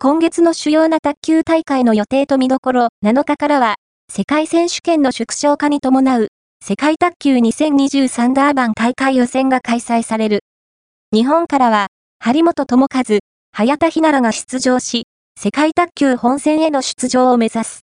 今月の主要な卓球大会の予定と見どころ7日からは、世界選手権の縮小化に伴う、世界卓球2023ダーバン大会予選が開催される。日本からは、張本智和、早田ひならが出場し、世界卓球本戦への出場を目指す。